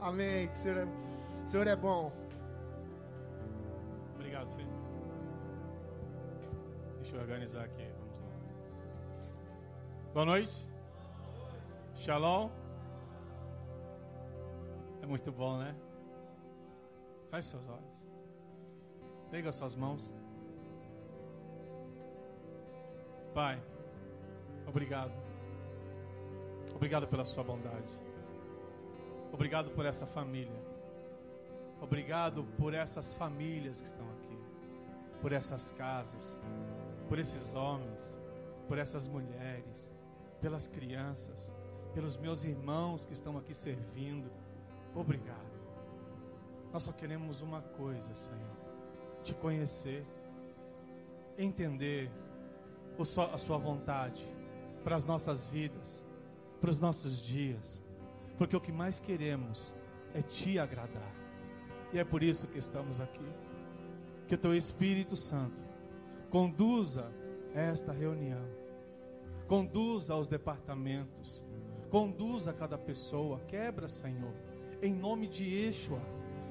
Amém. O Senhor, é, o Senhor é bom. Obrigado, filho. Deixa eu organizar aqui. Vamos lá. Boa noite. Shalom. É muito bom, né? Feche seus olhos. Pega suas mãos. Pai, obrigado. Obrigado pela sua bondade. Obrigado por essa família. Obrigado por essas famílias que estão aqui. Por essas casas. Por esses homens. Por essas mulheres. Pelas crianças. Pelos meus irmãos que estão aqui servindo. Obrigado. Nós só queremos uma coisa, Senhor: te conhecer, entender a Sua vontade para as nossas vidas, para os nossos dias, porque o que mais queremos é te agradar, e é por isso que estamos aqui. Que o Teu Espírito Santo conduza esta reunião, conduza os departamentos, conduza cada pessoa, quebra, Senhor, em nome de Yeshua,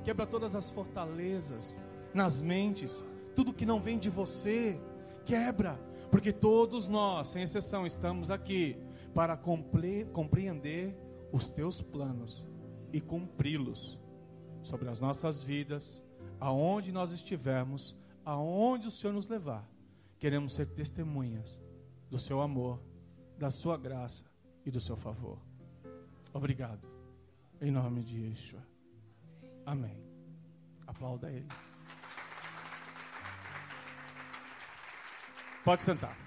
quebra todas as fortalezas nas mentes, tudo que não vem de você, quebra, porque todos nós, sem exceção, estamos aqui para compreender os teus planos e cumpri-los sobre as nossas vidas, aonde nós estivermos, aonde o Senhor nos levar. Queremos ser testemunhas do seu amor, da sua graça e do seu favor. Obrigado. Em nome de Yeshua. Amém. Aplauda ele. Pode sentar.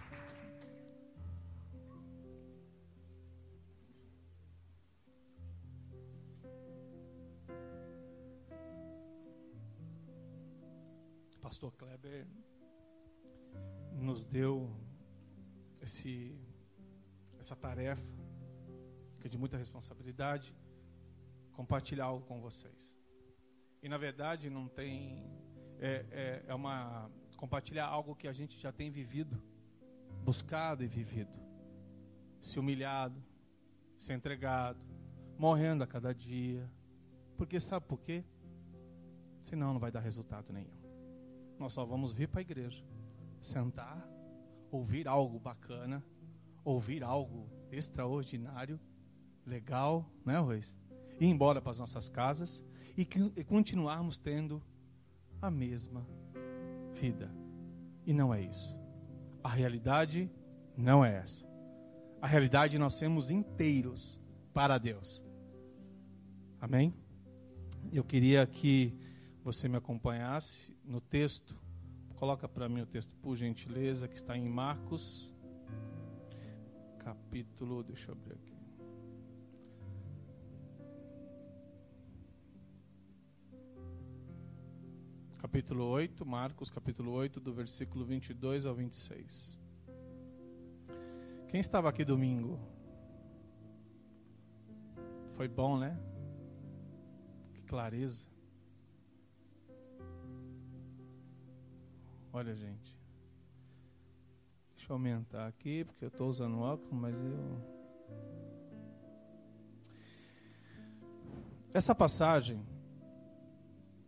Kleber nos deu esse, essa tarefa, que é de muita responsabilidade, compartilhar algo com vocês. E na verdade não tem. É, é, é uma compartilhar algo que a gente já tem vivido, buscado e vivido, se humilhado, se entregado, morrendo a cada dia. Porque sabe por quê? Senão não vai dar resultado nenhum. Nós só vamos vir para a igreja, sentar, ouvir algo bacana, ouvir algo extraordinário, legal, né, Ruiz? Ir embora para as nossas casas e, e continuarmos tendo a mesma vida. E não é isso. A realidade não é essa. A realidade nós sermos inteiros para Deus. Amém? Eu queria que você me acompanhasse no texto. Coloca para mim o texto, por gentileza, que está em Marcos, capítulo. Deixa eu abrir aqui. capítulo 8, Marcos capítulo 8, do versículo 22 ao 26. Quem estava aqui domingo? Foi bom, né? Que clareza. Olha, gente. Deixa eu aumentar aqui, porque eu estou usando óculos, mas eu. Essa passagem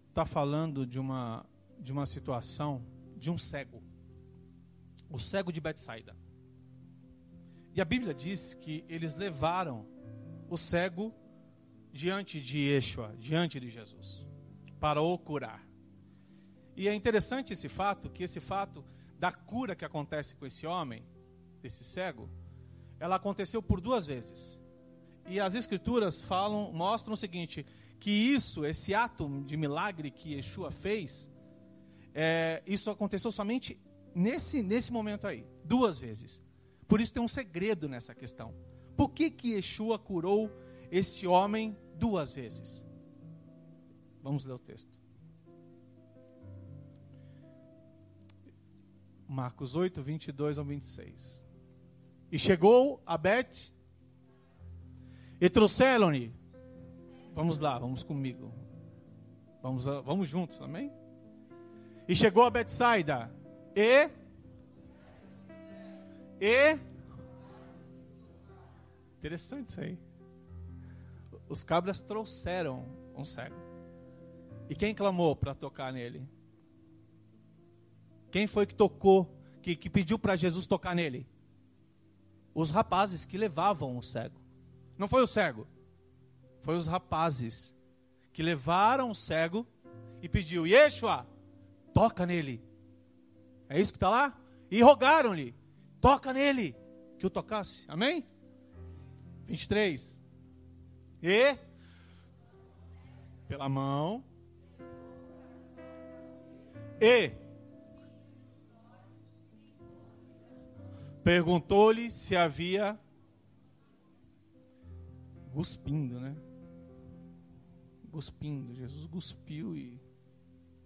está falando de uma, de uma situação de um cego. O cego de Betsaida. E a Bíblia diz que eles levaram o cego diante de Yeshua, diante de Jesus, para o curar. E é interessante esse fato, que esse fato da cura que acontece com esse homem, desse cego, ela aconteceu por duas vezes. E as escrituras falam, mostram o seguinte, que isso, esse ato de milagre que Yeshua fez, é, isso aconteceu somente nesse, nesse momento aí, duas vezes. Por isso tem um segredo nessa questão. Por que, que Yeshua curou esse homem duas vezes? Vamos ler o texto. Marcos 8, 22 ao 26. E chegou a Bet e trouxeram-lhe Vamos lá, vamos comigo. Vamos, vamos juntos, amém? E chegou a Betsaida. E e interessante isso aí. os cabras trouxeram um cego. E quem clamou para tocar nele? Quem foi que tocou, que, que pediu para Jesus tocar nele? Os rapazes que levavam o cego. Não foi o cego, foi os rapazes que levaram o cego e pediu: Yeshua, toca nele. É isso que está lá? E rogaram-lhe: toca nele, que o tocasse. Amém? 23. E pela mão. E perguntou-lhe se havia cuspindo, né? Cuspindo. Jesus cuspiu e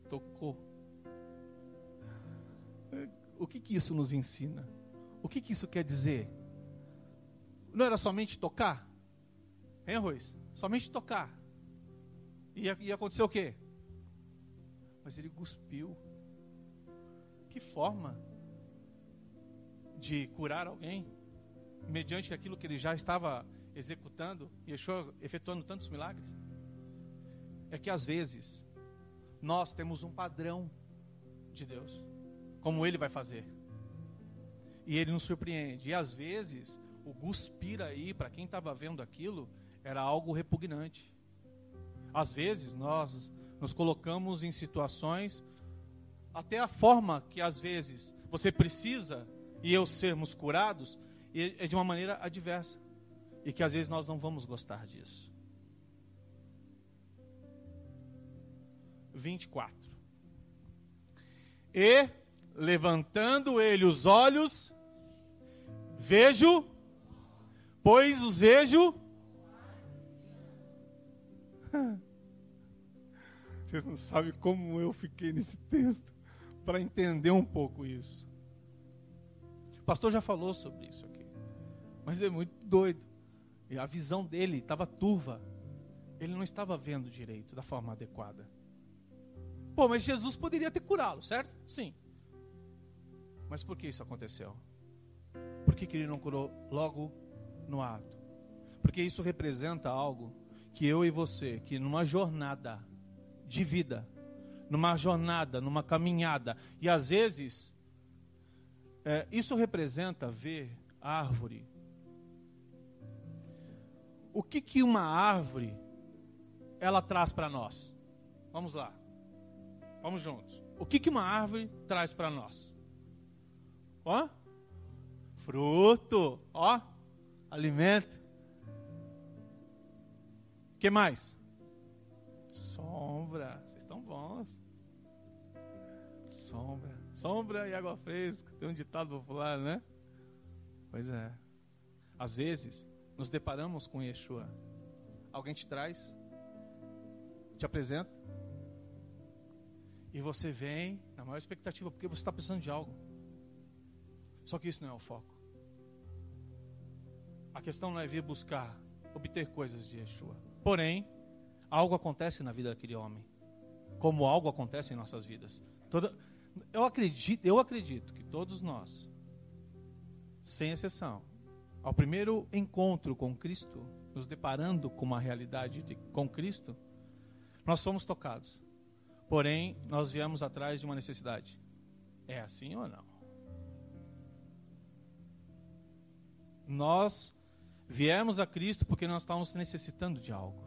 tocou. O que, que isso nos ensina? O que, que isso quer dizer? Não era somente tocar? Hein, Arroz? Somente tocar. Ia, ia acontecer o quê? Mas ele cuspiu. Que forma de curar alguém, mediante aquilo que ele já estava executando, Yeshua efetuando tantos milagres? É que às vezes nós temos um padrão de Deus, como ele vai fazer. E ele nos surpreende. E às vezes, o cuspir aí, para quem estava vendo aquilo, era algo repugnante. Às vezes, nós nos colocamos em situações, até a forma que às vezes você precisa e eu sermos curados, é de uma maneira adversa. E que às vezes nós não vamos gostar disso. 24. E, levantando ele os olhos, vejo, pois os vejo. Vocês não sabem como eu fiquei nesse texto para entender um pouco isso. O pastor já falou sobre isso aqui, mas é muito doido. E a visão dele estava turva. Ele não estava vendo direito, da forma adequada. Pô, mas Jesus poderia ter curá-lo, certo? Sim. Mas por que isso aconteceu? Por que, que ele não curou logo no ato? Porque isso representa algo que eu e você, que numa jornada de vida, numa jornada, numa caminhada, e às vezes, é, isso representa ver árvore. O que, que uma árvore ela traz para nós? Vamos lá. Vamos juntos. O que, que uma árvore traz para nós? Ó, fruto, ó, alimento. O que mais? Sombra. Vocês estão bons. Sombra. Sombra e água fresca. Tem um ditado popular, né? Pois é. Às vezes, nos deparamos com Yeshua. Alguém te traz, te apresenta, e você vem na maior expectativa, porque você está precisando de algo. Só que isso não é o foco. A questão não é vir buscar, obter coisas de Yeshua. Porém, algo acontece na vida daquele homem. Como algo acontece em nossas vidas. Toda, eu, acredito, eu acredito que todos nós, sem exceção, ao primeiro encontro com Cristo, nos deparando com uma realidade de, com Cristo, nós somos tocados. Porém, nós viemos atrás de uma necessidade. É assim ou não? Nós viemos a Cristo porque nós estávamos necessitando de algo.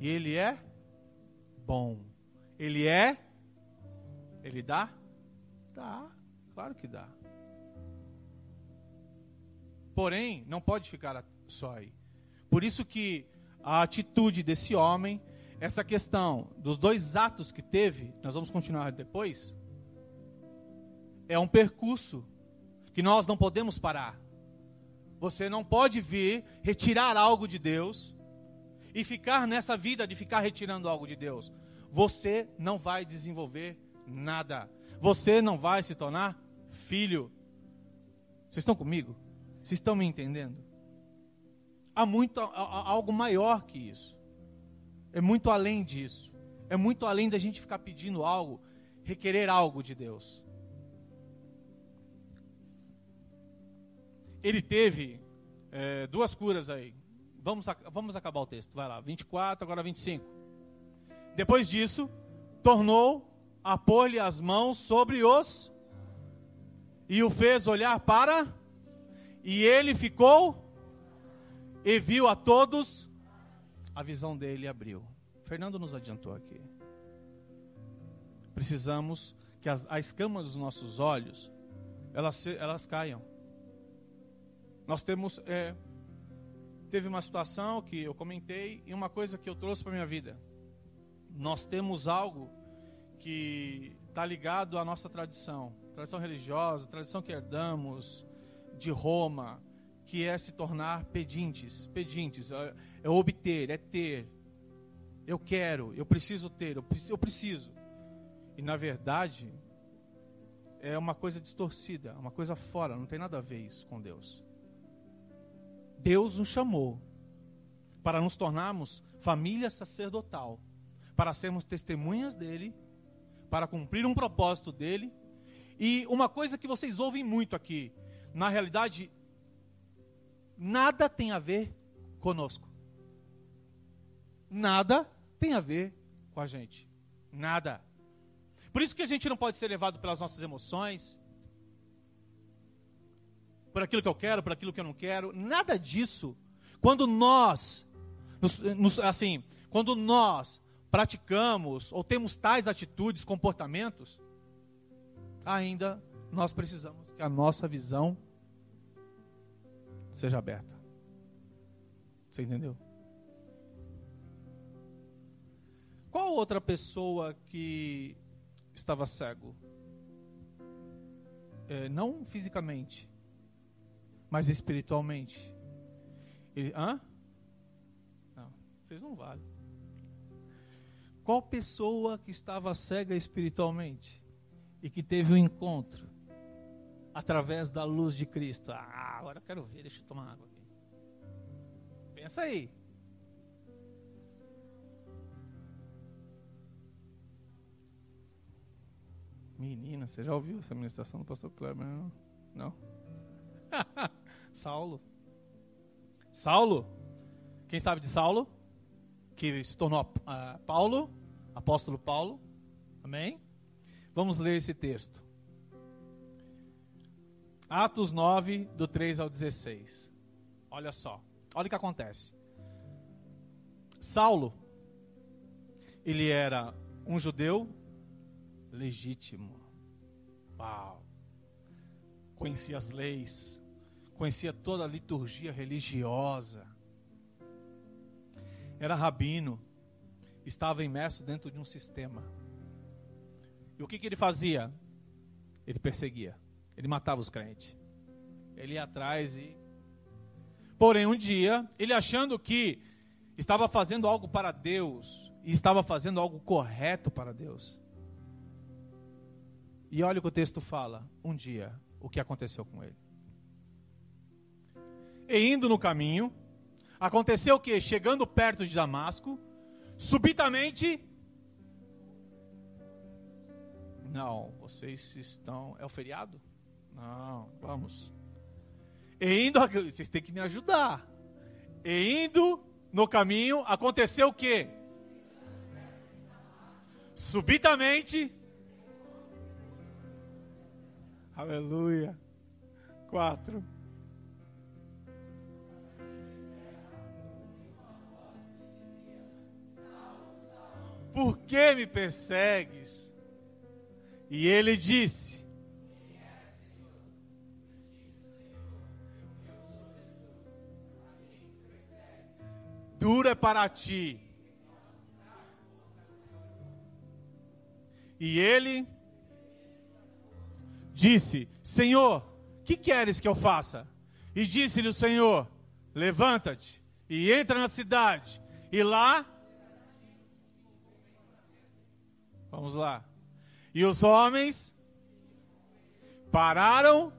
E Ele é bom. Ele é. Ele dá? Dá. Claro que dá. Porém, não pode ficar só aí. Por isso que a atitude desse homem essa questão dos dois atos que teve, nós vamos continuar depois, é um percurso que nós não podemos parar. Você não pode vir retirar algo de Deus e ficar nessa vida de ficar retirando algo de Deus. Você não vai desenvolver nada. Você não vai se tornar filho. Vocês estão comigo? Vocês estão me entendendo? Há muito há algo maior que isso. É muito além disso. É muito além da gente ficar pedindo algo, requerer algo de Deus. Ele teve é, duas curas aí. vamos, vamos acabar o texto, vai lá, 24, agora 25. Depois disso, tornou a pôr-lhe as mãos sobre os e o fez olhar para e ele ficou e viu a todos a visão dele abriu. Fernando nos adiantou aqui. Precisamos que as, as escamas dos nossos olhos elas, elas caiam. Nós temos é, teve uma situação que eu comentei e uma coisa que eu trouxe para minha vida. Nós temos algo que está ligado à nossa tradição, tradição religiosa, tradição que herdamos de Roma, que é se tornar pedintes, pedintes, é, é obter, é ter. Eu quero, eu preciso ter, eu preciso, eu preciso. E na verdade, é uma coisa distorcida, uma coisa fora, não tem nada a ver isso com Deus. Deus nos chamou para nos tornarmos família sacerdotal, para sermos testemunhas dele, para cumprir um propósito dele. E uma coisa que vocês ouvem muito aqui, na realidade, nada tem a ver conosco. Nada tem a ver com a gente. Nada. Por isso que a gente não pode ser levado pelas nossas emoções, por aquilo que eu quero, por aquilo que eu não quero, nada disso. Quando nós, nos, nos, assim, quando nós praticamos ou temos tais atitudes, comportamentos, ainda nós precisamos que a nossa visão seja aberta. Você entendeu? Qual outra pessoa que estava cego? É, não fisicamente, mas espiritualmente. Ele, hã? Não, vocês não valem. Qual pessoa que estava cega espiritualmente e que teve um encontro através da luz de Cristo? Ah, agora eu quero ver, deixa eu tomar água aqui. Pensa aí. Menina, você já ouviu essa ministração do pastor Kleber? Não? não? Saulo. Saulo. Quem sabe de Saulo? Que se tornou uh, Paulo, apóstolo Paulo. Amém? Vamos ler esse texto. Atos 9, do 3 ao 16. Olha só. Olha o que acontece. Saulo, ele era um judeu legítimo. Uau! Conhecia as leis, conhecia toda a liturgia religiosa, era rabino, estava imerso dentro de um sistema. E o que, que ele fazia? Ele perseguia, ele matava os crentes, ele ia atrás e. Porém, um dia, ele achando que estava fazendo algo para Deus, e estava fazendo algo correto para Deus. E olha o que o texto fala: um dia, o que aconteceu com ele. E indo no caminho, aconteceu que, chegando perto de Damasco, subitamente. Não, vocês estão. É o feriado? Não, vamos. E indo. Vocês têm que me ajudar. E indo no caminho, aconteceu o quê? Subitamente. Aleluia. Quatro. Por que me persegues? E ele disse: Duro é para ti. E ele disse: Senhor, que queres que eu faça? E disse-lhe o Senhor: Levanta-te e entra na cidade, e lá Vamos lá. E os homens pararam,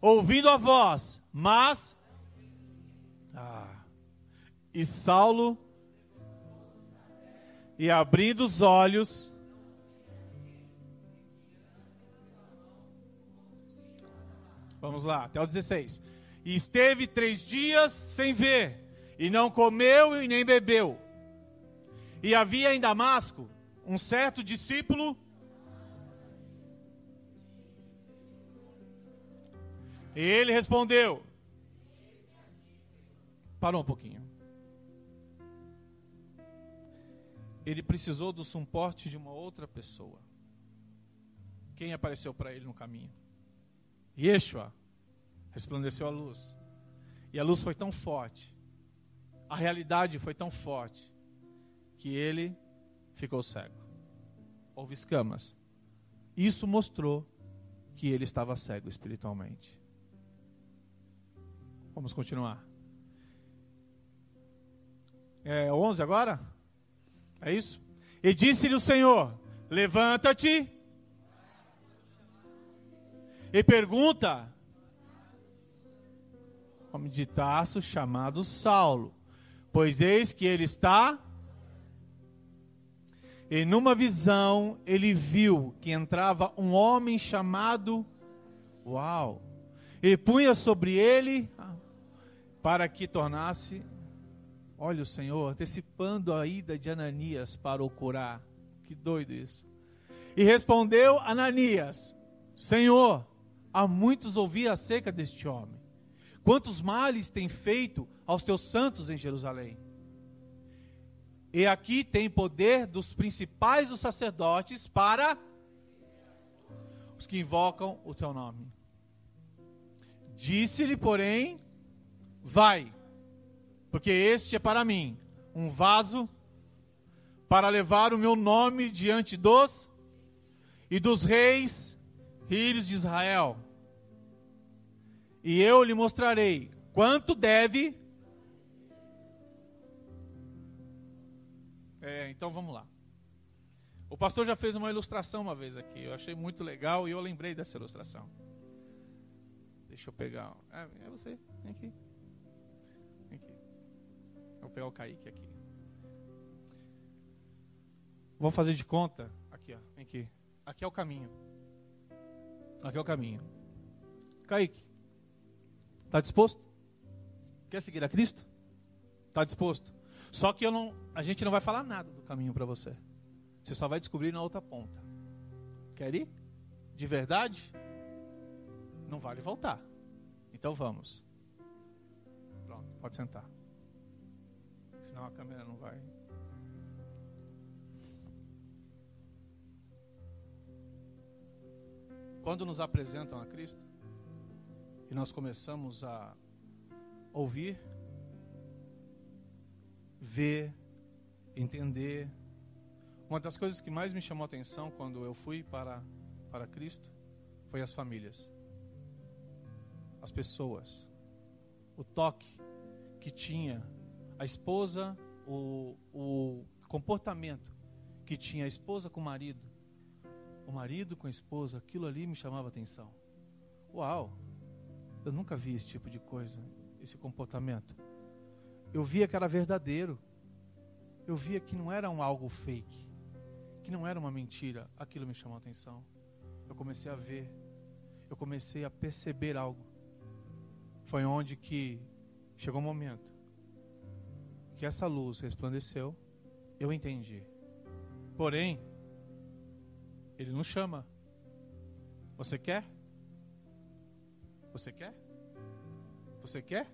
ouvindo a voz, mas. Ah, e Saulo, e abrindo os olhos, Vamos lá, até o 16. E esteve três dias sem ver, e não comeu e nem bebeu. E havia em Damasco um certo discípulo. E ele respondeu. Parou um pouquinho. Ele precisou do suporte de uma outra pessoa. Quem apareceu para ele no caminho? Yeshua. Resplandeceu a luz. E a luz foi tão forte. A realidade foi tão forte que ele ficou cego. Houve escamas. Isso mostrou que ele estava cego espiritualmente. Vamos continuar. É 11 agora? É isso? E disse-lhe o Senhor: Levanta-te e pergunta. Homem de Taço chamado Saulo, pois eis que ele está e numa visão ele viu que entrava um homem chamado Uau, e punha sobre ele para que tornasse, olha o Senhor, antecipando a ida de Ananias para o curar. Que doido isso. E respondeu Ananias: Senhor, há muitos ouvi acerca deste homem. Quantos males tem feito aos teus santos em Jerusalém? E aqui tem poder dos principais dos sacerdotes para os que invocam o teu nome. Disse-lhe, porém, vai, porque este é para mim um vaso para levar o meu nome diante dos e dos reis filhos de Israel. E eu lhe mostrarei quanto deve É, então vamos lá. O pastor já fez uma ilustração uma vez aqui. Eu achei muito legal e eu lembrei dessa ilustração. Deixa eu pegar. É, é você. Vem aqui. Vem aqui. Vou pegar o Kaique aqui. Vou fazer de conta. Aqui, ó. Vem aqui. Aqui é o caminho. Aqui é o caminho. Kaique. Está disposto? Quer seguir a Cristo? Está disposto? Só que eu não, a gente não vai falar nada do caminho para você. Você só vai descobrir na outra ponta. Quer ir? De verdade? Não vale voltar. Então vamos. Pronto, pode sentar. Senão a câmera não vai. Quando nos apresentam a Cristo e nós começamos a ouvir ver, entender. Uma das coisas que mais me chamou a atenção quando eu fui para, para Cristo foi as famílias, as pessoas, o toque que tinha a esposa, o, o comportamento que tinha a esposa com o marido, o marido com a esposa, aquilo ali me chamava atenção. Uau, eu nunca vi esse tipo de coisa, esse comportamento. Eu via que era verdadeiro. Eu via que não era um algo fake, que não era uma mentira. Aquilo me chamou a atenção. Eu comecei a ver, eu comecei a perceber algo. Foi onde que chegou um momento que essa luz resplandeceu, eu entendi. Porém, ele não chama. Você quer? Você quer? Você quer?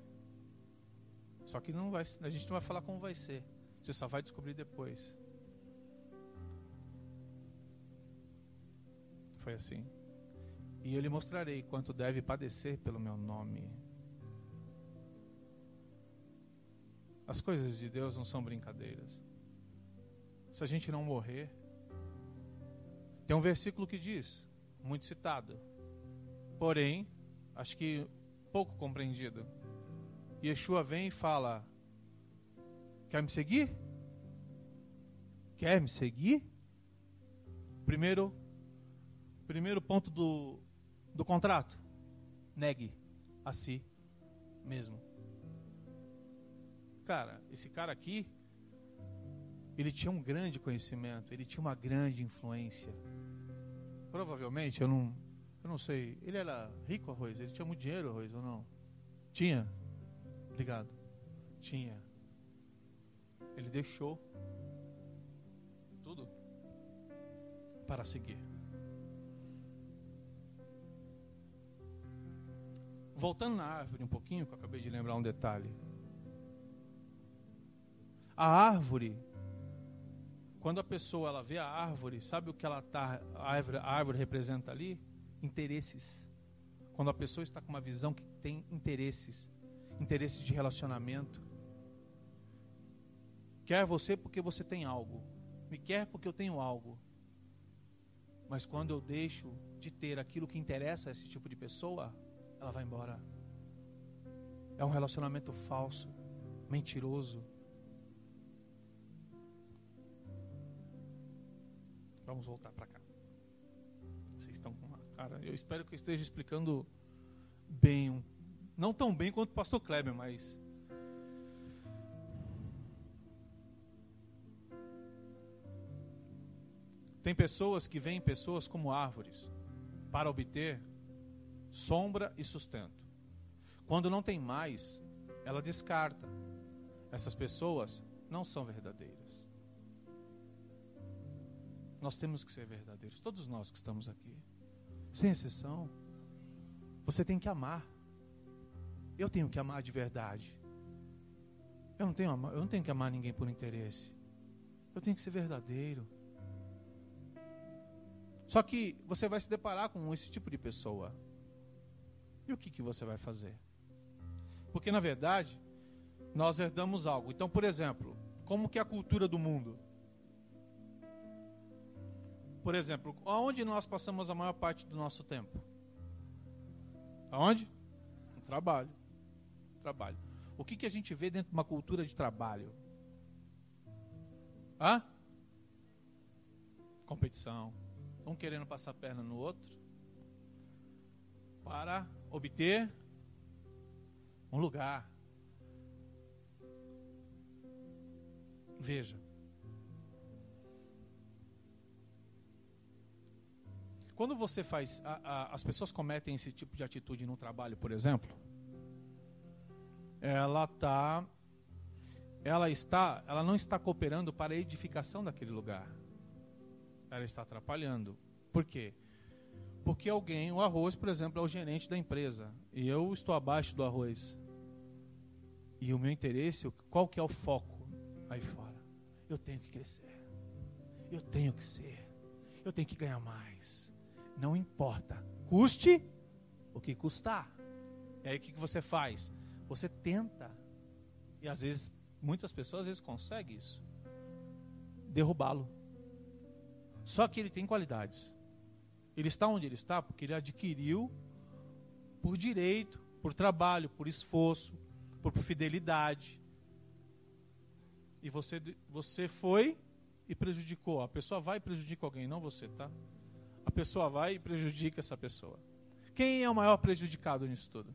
Só que não vai, a gente não vai falar como vai ser. Você só vai descobrir depois. Foi assim. E eu lhe mostrarei quanto deve padecer pelo meu nome. As coisas de Deus não são brincadeiras. Se a gente não morrer, tem um versículo que diz, muito citado, porém, acho que pouco compreendido. Yeshua vem e fala: Quer me seguir? Quer me seguir? Primeiro, primeiro ponto do, do contrato: negue a si mesmo. Cara, esse cara aqui, ele tinha um grande conhecimento, ele tinha uma grande influência. Provavelmente, eu não, eu não sei, ele era rico, arroz, ele tinha muito dinheiro, arroz ou não? Tinha? Obrigado. Tinha. Deixou tudo para seguir. Voltando na árvore um pouquinho, que eu acabei de lembrar um detalhe. A árvore, quando a pessoa ela vê a árvore, sabe o que ela tá, a árvore, a árvore representa ali? Interesses. Quando a pessoa está com uma visão que tem interesses, interesses de relacionamento. Quer você porque você tem algo. Me quer porque eu tenho algo. Mas quando eu deixo de ter aquilo que interessa a esse tipo de pessoa, ela vai embora. É um relacionamento falso, mentiroso. Vamos voltar para cá. Vocês estão com uma cara. Eu espero que eu esteja explicando bem, não tão bem quanto o pastor Kleber, mas Tem pessoas que veem pessoas como árvores para obter sombra e sustento. Quando não tem mais, ela descarta. Essas pessoas não são verdadeiras. Nós temos que ser verdadeiros, todos nós que estamos aqui, sem exceção. Você tem que amar. Eu tenho que amar de verdade. Eu não tenho, eu não tenho que amar ninguém por interesse. Eu tenho que ser verdadeiro. Só que você vai se deparar com esse tipo de pessoa. E o que, que você vai fazer? Porque na verdade, nós herdamos algo. Então, por exemplo, como que é a cultura do mundo? Por exemplo, aonde nós passamos a maior parte do nosso tempo? Aonde? No trabalho. Trabalho. O que, que a gente vê dentro de uma cultura de trabalho? Hã? Competição um querendo passar a perna no outro, para obter um lugar. Veja. Quando você faz, a, a, as pessoas cometem esse tipo de atitude no trabalho, por exemplo, ela tá, ela está, ela não está cooperando para a edificação daquele lugar ela está atrapalhando. Por quê? Porque alguém, o arroz, por exemplo, é o gerente da empresa e eu estou abaixo do arroz. E o meu interesse, qual que é o foco aí fora? Eu tenho que crescer. Eu tenho que ser. Eu tenho que ganhar mais. Não importa. Custe o que custar. E aí o que você faz? Você tenta. E às vezes, muitas pessoas às vezes conseguem isso. Derrubá-lo. Só que ele tem qualidades. Ele está onde ele está porque ele adquiriu por direito, por trabalho, por esforço, por fidelidade. E você, você foi e prejudicou. A pessoa vai e prejudica alguém, não você, tá? A pessoa vai e prejudica essa pessoa. Quem é o maior prejudicado nisso tudo?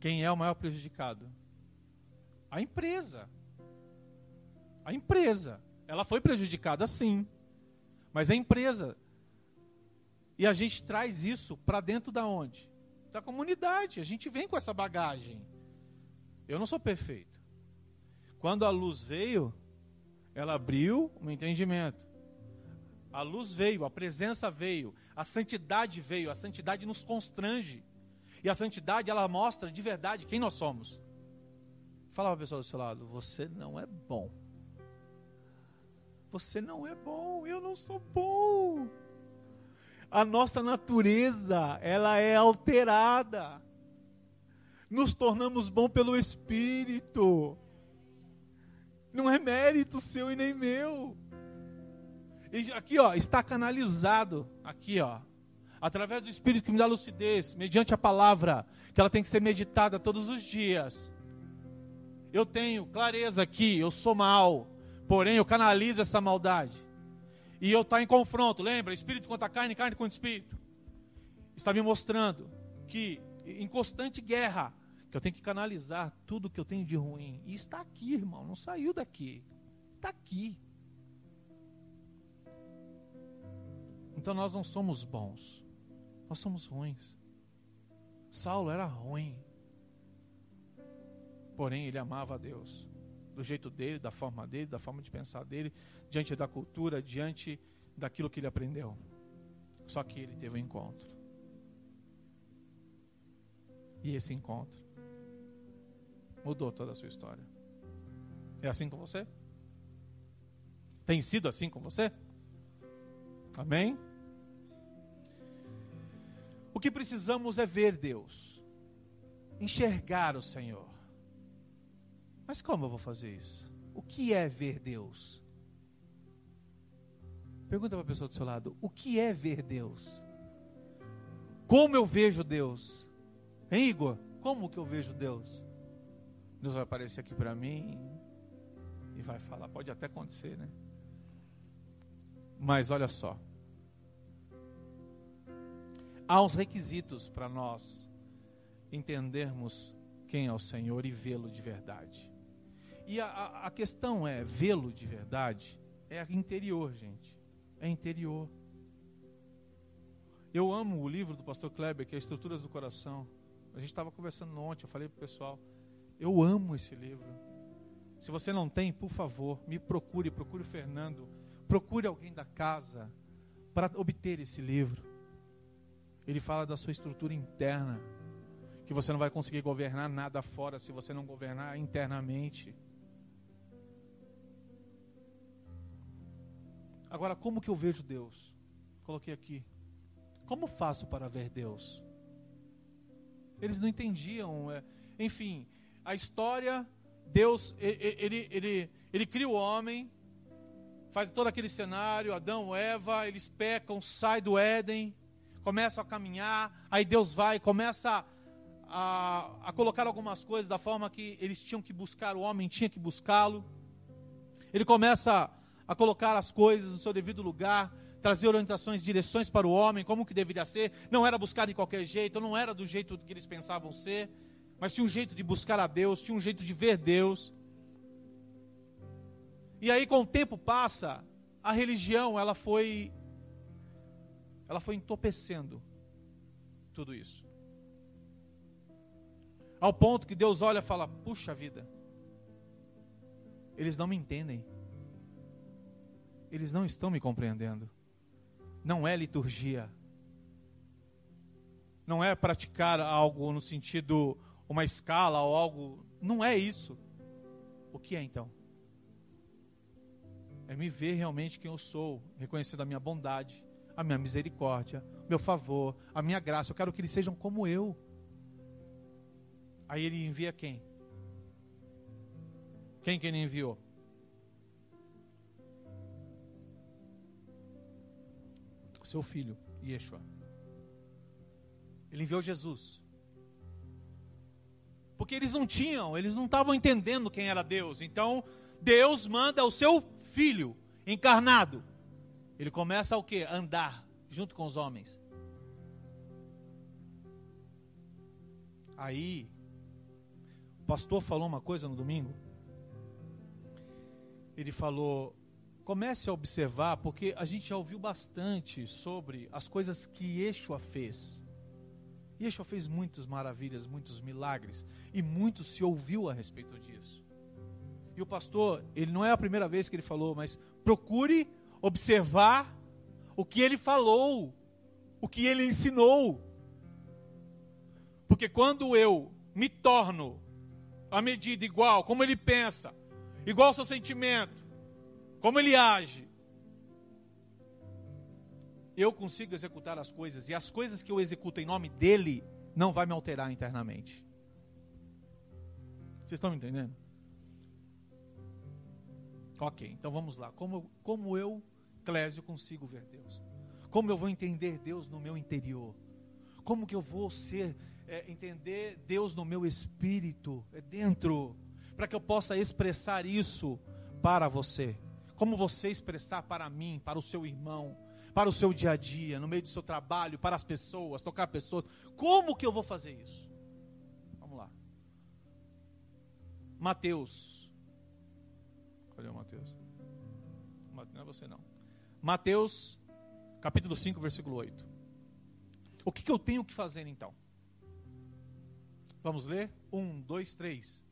Quem é o maior prejudicado? A empresa. A empresa, ela foi prejudicada sim. Mas a empresa. E a gente traz isso para dentro da onde? Da comunidade. A gente vem com essa bagagem. Eu não sou perfeito. Quando a luz veio, ela abriu o entendimento. A luz veio, a presença veio, a santidade veio, a santidade nos constrange. E a santidade, ela mostra de verdade quem nós somos. Fala para a pessoa do seu lado, você não é bom. Você não é bom, eu não sou bom. A nossa natureza, ela é alterada. Nos tornamos bom pelo Espírito. Não é mérito seu e nem meu. E aqui, ó, está canalizado. Aqui, ó. Através do Espírito que me dá lucidez, mediante a palavra, que ela tem que ser meditada todos os dias. Eu tenho clareza aqui, eu sou mal. Porém, eu canalizo essa maldade. E eu estou tá em confronto, lembra? Espírito contra carne, carne contra espírito. Está me mostrando que em constante guerra, que eu tenho que canalizar tudo que eu tenho de ruim. E está aqui, irmão, não saiu daqui. Está aqui. Então nós não somos bons. Nós somos ruins. Saulo era ruim. Porém, ele amava a Deus, do jeito dele, da forma dele, da forma de pensar dele, diante da cultura, diante daquilo que ele aprendeu. Só que ele teve um encontro. E esse encontro mudou toda a sua história. É assim com você? Tem sido assim com você? Amém? O que precisamos é ver Deus, enxergar o Senhor. Mas como eu vou fazer isso? O que é ver Deus? Pergunta para a pessoa do seu lado: o que é ver Deus? Como eu vejo Deus? Hein, Igor? Como que eu vejo Deus? Deus vai aparecer aqui para mim e vai falar. Pode até acontecer, né? Mas olha só. Há uns requisitos para nós entendermos quem é o Senhor e vê-lo de verdade. E a, a questão é, vê-lo de verdade é interior, gente. É interior. Eu amo o livro do pastor Kleber, que é Estruturas do Coração. A gente estava conversando ontem, eu falei para o pessoal. Eu amo esse livro. Se você não tem, por favor, me procure, procure o Fernando, procure alguém da casa para obter esse livro. Ele fala da sua estrutura interna, que você não vai conseguir governar nada fora se você não governar internamente. Agora, como que eu vejo Deus? Coloquei aqui. Como faço para ver Deus? Eles não entendiam. É, enfim, a história, Deus, ele, ele, ele, cria o homem, faz todo aquele cenário, Adão, Eva, eles pecam, saem do Éden, começam a caminhar, aí Deus vai, começa a, a, colocar algumas coisas da forma que eles tinham que buscar, o homem tinha que buscá-lo. Ele começa a colocar as coisas no seu devido lugar, trazer orientações, direções para o homem, como que deveria ser. Não era buscar de qualquer jeito, não era do jeito que eles pensavam ser, mas tinha um jeito de buscar a Deus, tinha um jeito de ver Deus. E aí com o tempo passa, a religião ela foi ela foi entopecendo tudo isso. Ao ponto que Deus olha e fala: "Puxa vida. Eles não me entendem. Eles não estão me compreendendo. Não é liturgia. Não é praticar algo no sentido uma escala ou algo. Não é isso. O que é então? É me ver realmente quem eu sou, reconhecendo a minha bondade, a minha misericórdia, meu favor, a minha graça. Eu quero que eles sejam como eu. Aí ele envia quem? Quem que ele enviou? O seu filho, Yeshua. Ele enviou Jesus. Porque eles não tinham, eles não estavam entendendo quem era Deus. Então, Deus manda o seu filho encarnado. Ele começa o que? Andar junto com os homens. Aí, o pastor falou uma coisa no domingo. Ele falou: comece a observar, porque a gente já ouviu bastante sobre as coisas que Yeshua fez. Yeshua fez muitas maravilhas, muitos milagres, e muito se ouviu a respeito disso. E o pastor, ele não é a primeira vez que ele falou, mas procure observar o que ele falou, o que ele ensinou. Porque quando eu me torno a medida igual, como ele pensa, igual ao seu sentimento, como ele age, eu consigo executar as coisas e as coisas que eu executo em nome dele não vai me alterar internamente. Vocês estão me entendendo? Ok, então vamos lá. Como, como eu, Clésio, consigo ver Deus? Como eu vou entender Deus no meu interior? Como que eu vou ser, é, entender Deus no meu espírito, é dentro, para que eu possa expressar isso para você? Como você expressar para mim, para o seu irmão? para o seu dia a dia, no meio do seu trabalho, para as pessoas, tocar pessoas. Como que eu vou fazer isso? Vamos lá. Mateus. Cadê o Mateus? Não é você não. Mateus, capítulo 5, versículo 8. O que, que eu tenho que fazer então? Vamos ler? Um, dois, três.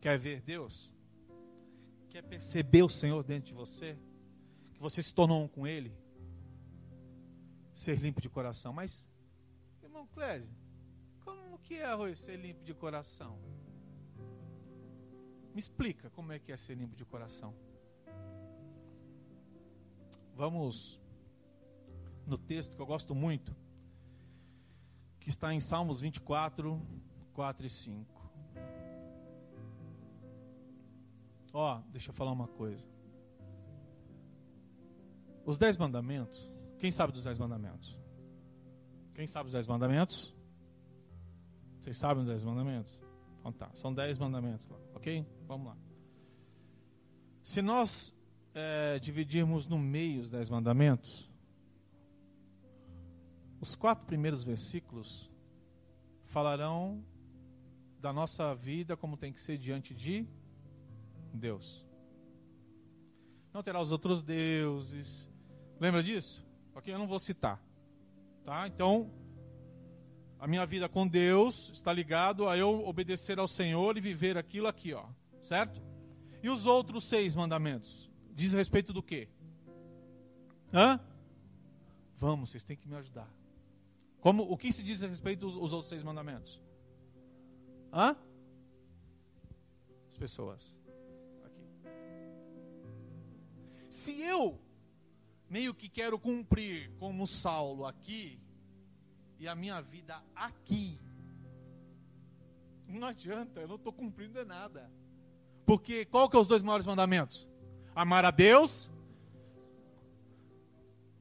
Quer ver Deus? Quer perceber o Senhor dentro de você? Que você se tornou um com Ele? Ser limpo de coração. Mas, irmão Clésio, como que é ser limpo de coração? Me explica como é que é ser limpo de coração. Vamos no texto que eu gosto muito, que está em Salmos 24, 4 e 5. Ó, oh, deixa eu falar uma coisa. Os dez mandamentos, quem sabe dos dez mandamentos? Quem sabe dos dez mandamentos? Vocês sabem dos dez mandamentos? Então tá, são dez mandamentos lá, ok? Vamos lá. Se nós é, dividirmos no meio os dez mandamentos, os quatro primeiros versículos falarão da nossa vida como tem que ser diante de Deus. Não terá os outros deuses. Lembra disso? Ok, eu não vou citar. Tá? Então, a minha vida com Deus está ligado a eu obedecer ao Senhor e viver aquilo aqui, ó. Certo? E os outros seis mandamentos? Diz respeito do quê? Hã? Vamos, vocês têm que me ajudar. Como, o que se diz a respeito dos, outros seis mandamentos? Hã? As pessoas. Se eu meio que quero cumprir como Saulo aqui, e a minha vida aqui, não adianta, eu não estou cumprindo nada. Porque qual que é os dois maiores mandamentos? Amar a Deus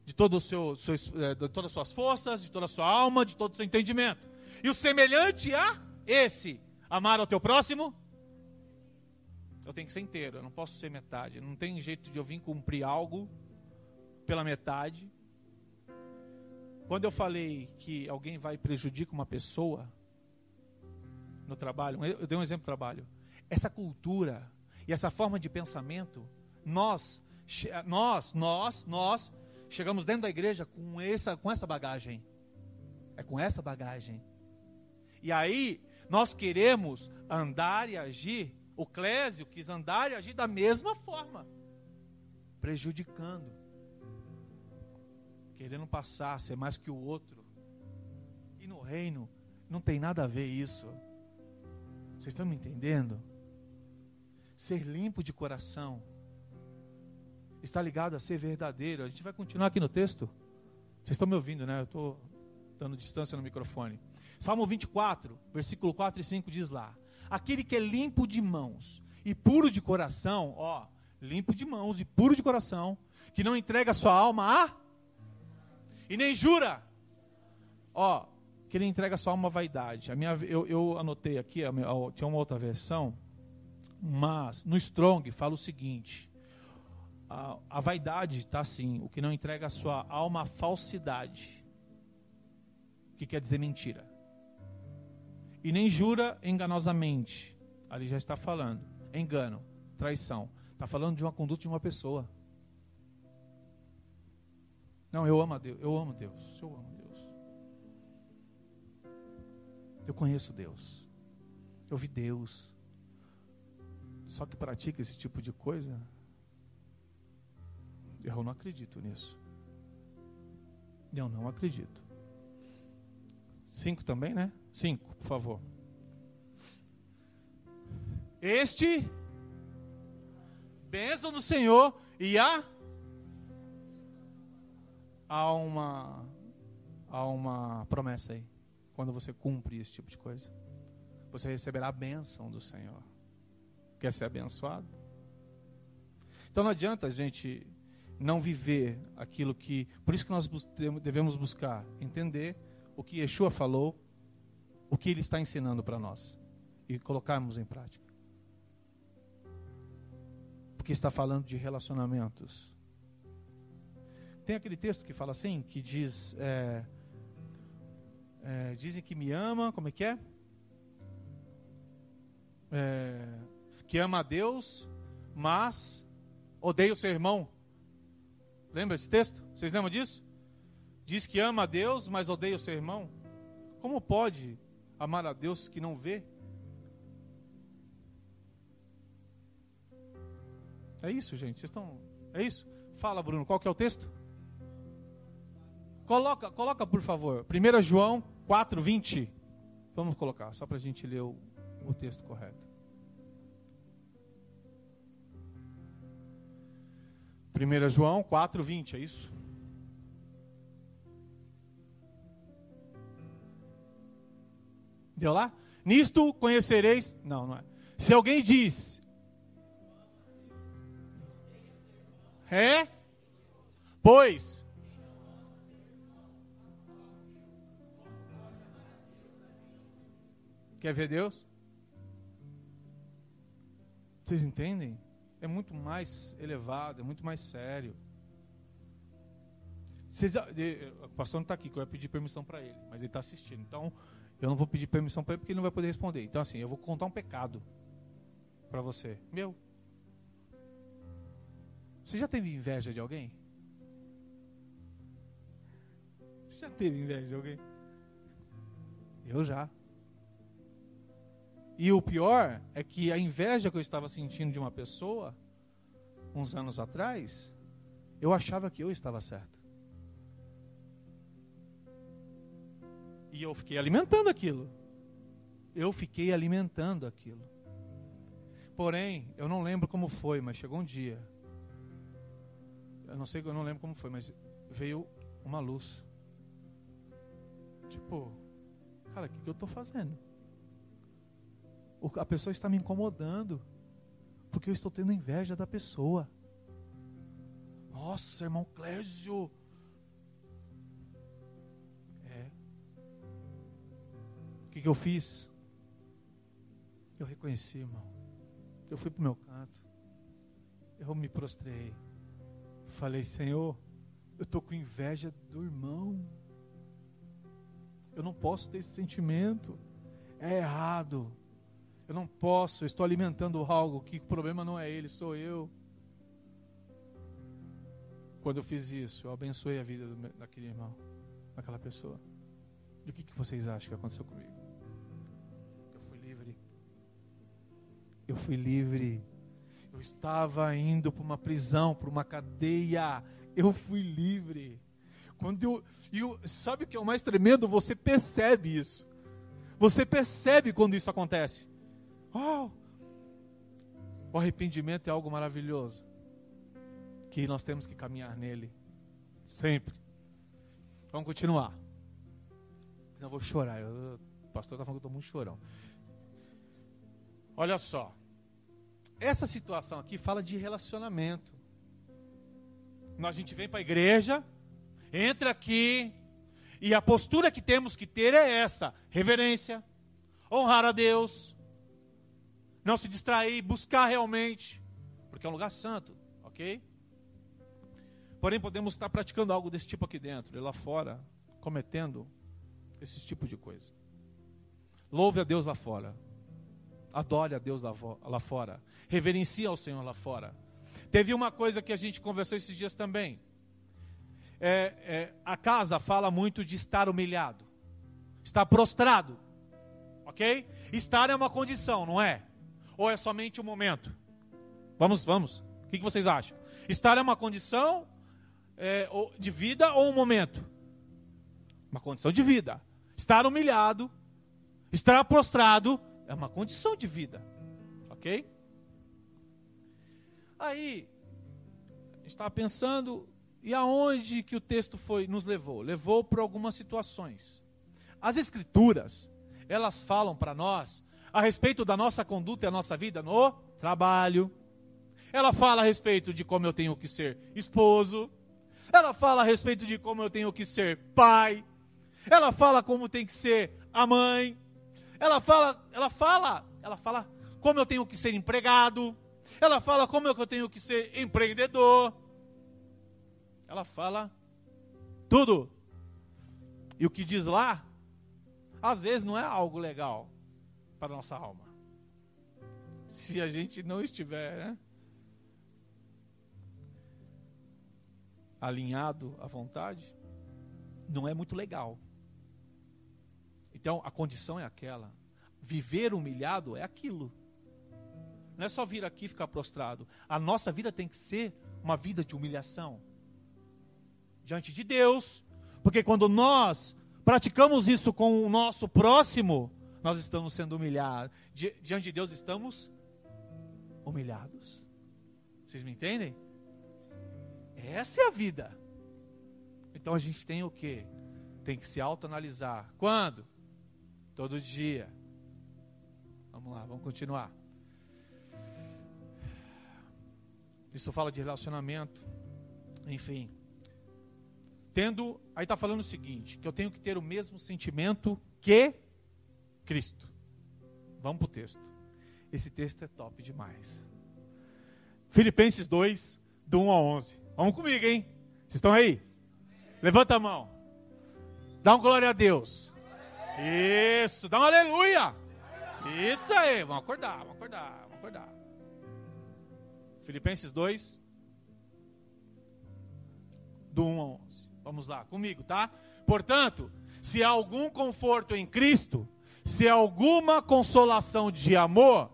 de, todo o seu, seu, é, de todas as suas forças, de toda a sua alma, de todo o seu entendimento. E o semelhante a esse, amar ao teu próximo eu tenho que ser inteiro, eu não posso ser metade. Não tem jeito de eu vir cumprir algo pela metade. Quando eu falei que alguém vai prejudicar uma pessoa no trabalho, eu dei um exemplo do trabalho. Essa cultura e essa forma de pensamento, nós, nós, nós, nós chegamos dentro da igreja com essa, com essa bagagem. É com essa bagagem. E aí nós queremos andar e agir o Clésio quis andar e agir da mesma forma, prejudicando, querendo passar, ser mais que o outro. E no reino não tem nada a ver isso. Vocês estão me entendendo? Ser limpo de coração está ligado a ser verdadeiro. A gente vai continuar aqui no texto. Vocês estão me ouvindo, né? Eu estou dando distância no microfone. Salmo 24, versículo 4 e 5 diz lá: aquele que é limpo de mãos e puro de coração, ó, limpo de mãos e puro de coração, que não entrega sua alma a? E nem jura, ó, que ele entrega sua alma à vaidade. A minha, eu, eu anotei aqui, a minha, tinha uma outra versão, mas no Strong fala o seguinte: a, a vaidade está assim, o que não entrega a sua alma à falsidade, que quer dizer mentira e nem jura enganosamente. Ali já está falando. Engano, traição. Está falando de uma conduta de uma pessoa. Não, eu amo a Deus. Eu amo Deus. Eu amo Deus. Eu conheço Deus. Eu vi Deus. Só que pratica esse tipo de coisa. Eu não acredito nisso. Eu não acredito. Cinco também, né? Cinco, por favor. Este, bênção do Senhor e a há uma há uma promessa aí. Quando você cumpre esse tipo de coisa, você receberá a bênção do Senhor. Quer ser abençoado? Então não adianta a gente não viver aquilo que. Por isso que nós devemos buscar entender o que Yeshua falou o que ele está ensinando para nós e colocarmos em prática. Porque está falando de relacionamentos. Tem aquele texto que fala assim, que diz: é, é, dizem que me ama, como é que é? é? Que ama a Deus, mas odeia o seu irmão. Lembra esse texto? Vocês lembram disso? Diz que ama a Deus, mas odeia o seu irmão. Como pode amar a Deus que não vê? É isso, gente. Vocês estão. É isso? Fala, Bruno, qual que é o texto? Coloca, coloca por favor. 1 João 4, 20. Vamos colocar, só para a gente ler o, o texto correto. 1 João 4, 20, é isso? Deu lá? Nisto conhecereis. Não, não é. Se alguém diz. É? Pois. Quer ver Deus? Vocês entendem? É muito mais elevado, é muito mais sério. Vocês, o pastor não está aqui, que eu ia pedir permissão para ele, mas ele está assistindo. Então, eu não vou pedir permissão para ele porque ele não vai poder responder. Então, assim, eu vou contar um pecado para você. Meu. Você já teve inveja de alguém? Você já teve inveja de alguém? Eu já. E o pior é que a inveja que eu estava sentindo de uma pessoa, uns anos atrás, eu achava que eu estava certo. E eu fiquei alimentando aquilo. Eu fiquei alimentando aquilo. Porém, eu não lembro como foi, mas chegou um dia. Eu não sei, eu não lembro como foi, mas veio uma luz. Tipo, cara, o que, que eu estou fazendo? A pessoa está me incomodando. Porque eu estou tendo inveja da pessoa. Nossa, irmão Clésio, que, que eu fiz? Eu reconheci, irmão. Eu fui para o meu canto. Eu me prostrei. Falei, Senhor, eu estou com inveja do irmão. Eu não posso ter esse sentimento. É errado. Eu não posso. Eu estou alimentando algo que o problema não é ele, sou eu. Quando eu fiz isso, eu abençoei a vida daquele irmão, daquela pessoa. E o que, que vocês acham que aconteceu comigo? Eu fui livre. Eu estava indo para uma prisão, para uma cadeia. Eu fui livre. Quando eu, eu, sabe o que é o mais tremendo? Você percebe isso. Você percebe quando isso acontece. Oh, o arrependimento é algo maravilhoso. Que nós temos que caminhar nele. Sempre. Vamos continuar. Não vou chorar. Eu, o pastor está falando que eu estou muito chorão. Olha só. Essa situação aqui fala de relacionamento. A gente vem para a igreja, entra aqui, e a postura que temos que ter é essa: reverência, honrar a Deus, não se distrair, buscar realmente, porque é um lugar santo, ok? Porém, podemos estar praticando algo desse tipo aqui dentro e lá fora, cometendo esse tipo de coisa. Louve a Deus lá fora. Adore a Deus lá, fora. Reverencie ao Senhor lá fora. Teve uma coisa que a gente conversou esses dias também. É, é, a casa fala muito de estar humilhado, estar prostrado, ok? Estar é uma condição, não é? Ou é somente um momento? Vamos, vamos. O que, que vocês acham? Estar é uma condição é, de vida ou um momento? Uma condição de vida. Estar humilhado, estar prostrado é uma condição de vida. Ok? Aí, a gente estava pensando, e aonde que o texto foi nos levou? Levou para algumas situações. As escrituras, elas falam para nós a respeito da nossa conduta e a nossa vida no trabalho. Ela fala a respeito de como eu tenho que ser esposo. Ela fala a respeito de como eu tenho que ser pai. Ela fala como tem que ser a mãe. Ela fala, ela fala, ela fala como eu tenho que ser empregado. Ela fala como eu tenho que ser empreendedor. Ela fala tudo. E o que diz lá, às vezes não é algo legal para a nossa alma. Se a gente não estiver né, alinhado à vontade, não é muito legal. Então a condição é aquela. Viver humilhado é aquilo. não é só vir aqui e ficar prostrado. A nossa vida tem que ser uma vida de humilhação diante de Deus, porque quando nós praticamos isso com o nosso próximo, nós estamos sendo humilhados. Di diante de Deus estamos humilhados. Vocês me entendem? Essa é a vida. Então a gente tem o que? Tem que se autoanalisar. Quando? Todo dia. Vamos lá, vamos continuar. Isso fala de relacionamento. Enfim. Tendo, aí está falando o seguinte: que eu tenho que ter o mesmo sentimento que Cristo. Vamos para o texto. Esse texto é top demais. Filipenses 2, do 1 a 11. Vamos comigo, hein? Vocês estão aí? Levanta a mão. Dá um glória a Deus. Isso, dá um aleluia. Isso aí, vamos acordar, vamos acordar, vamos acordar. Filipenses 2, do 1 a 11. Vamos lá, comigo, tá? Portanto, se há algum conforto em Cristo, se há alguma consolação de amor,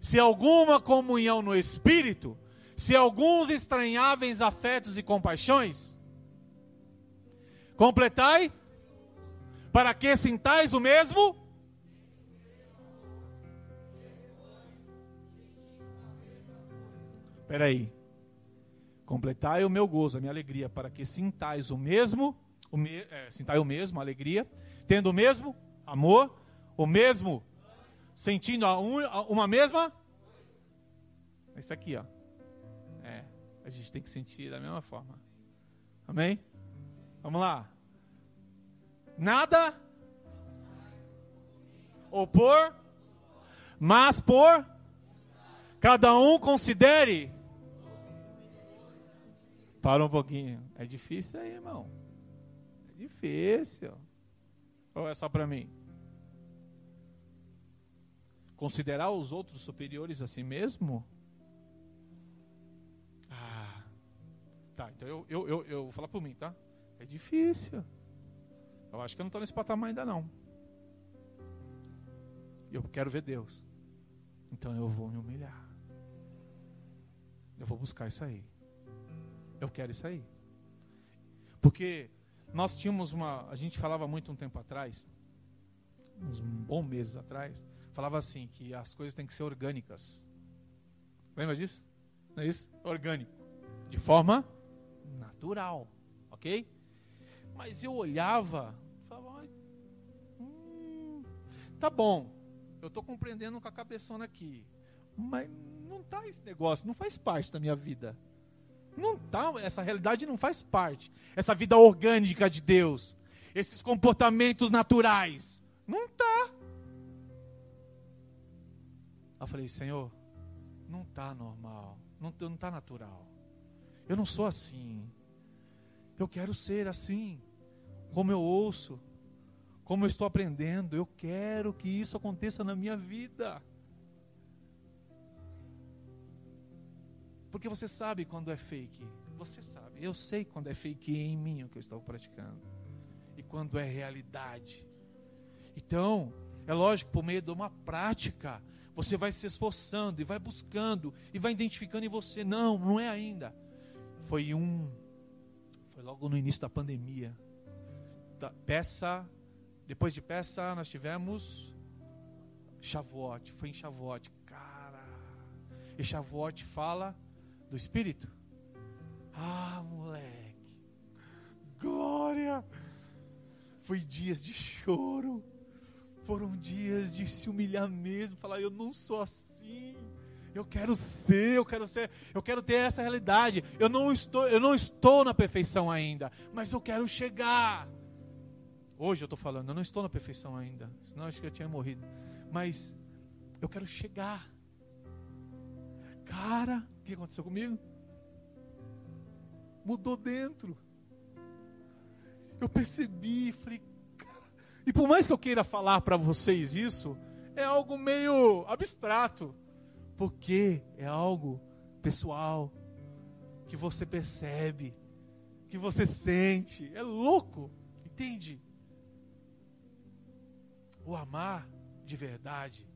se há alguma comunhão no Espírito, se há alguns estranháveis afetos e compaixões, completai, para que sintais o mesmo. Espera aí. Completai o meu gozo, a minha alegria, para que sintais o mesmo, o me, é, sintai o mesmo, a alegria, tendo o mesmo amor, o mesmo, sentindo a un, a uma mesma. Isso aqui, ó. É, a gente tem que sentir da mesma forma. Amém? Vamos lá. Nada ou por, mas por cada um considere para um pouquinho. É difícil aí, irmão. É difícil. Ou é só para mim? Considerar os outros superiores a si mesmo? Ah. Tá, então eu, eu, eu, eu vou falar por mim, tá? É difícil. Eu acho que eu não estou nesse patamar ainda não. Eu quero ver Deus. Então eu vou me humilhar. Eu vou buscar isso aí. Eu quero isso aí. Porque nós tínhamos uma. A gente falava muito um tempo atrás, uns bons meses atrás, falava assim: que as coisas têm que ser orgânicas. Lembra disso? Não é isso? Orgânico. De forma natural. Ok? Mas eu olhava, tá bom, eu estou compreendendo com a cabeçona aqui, mas não tá esse negócio, não faz parte da minha vida. Não tá, essa realidade não faz parte. Essa vida orgânica de Deus, esses comportamentos naturais, não tá. Eu falei, Senhor, não tá normal, não, não tá natural. Eu não sou assim. Eu quero ser assim, como eu ouço, como eu estou aprendendo. Eu quero que isso aconteça na minha vida. Porque você sabe quando é fake. Você sabe. Eu sei quando é fake em mim o que eu estou praticando. E quando é realidade. Então, é lógico, por meio de uma prática, você vai se esforçando e vai buscando e vai identificando em você. Não, não é ainda. Foi um. Foi logo no início da pandemia. Peça. Depois de peça, nós tivemos Shavuot. Foi em Shavuot. Cara. E Shavuot fala do Espírito? Ah, moleque. Glória. Foi dias de choro. Foram dias de se humilhar mesmo, falar eu não sou assim. Eu quero ser, eu quero ser, eu quero ter essa realidade. Eu não estou, eu não estou na perfeição ainda, mas eu quero chegar. Hoje eu estou falando, eu não estou na perfeição ainda, senão acho que eu tinha morrido. Mas eu quero chegar. Cara, o que aconteceu comigo? Mudou dentro. Eu percebi, falei, cara. E por mais que eu queira falar para vocês isso, é algo meio abstrato. Porque é algo pessoal, que você percebe, que você sente. É louco, entende? O amar de verdade,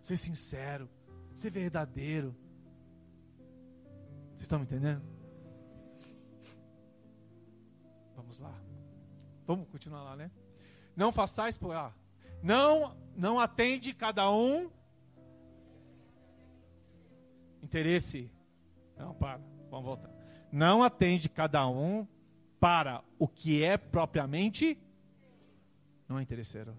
ser sincero, ser verdadeiro. Vocês estão me entendendo? Vamos lá. Vamos continuar lá, né? Não façais por. Ah, não, não atende cada um. Interesse. Não, para. Vamos voltar. Não atende cada um para o que é propriamente. Não é interesseiro.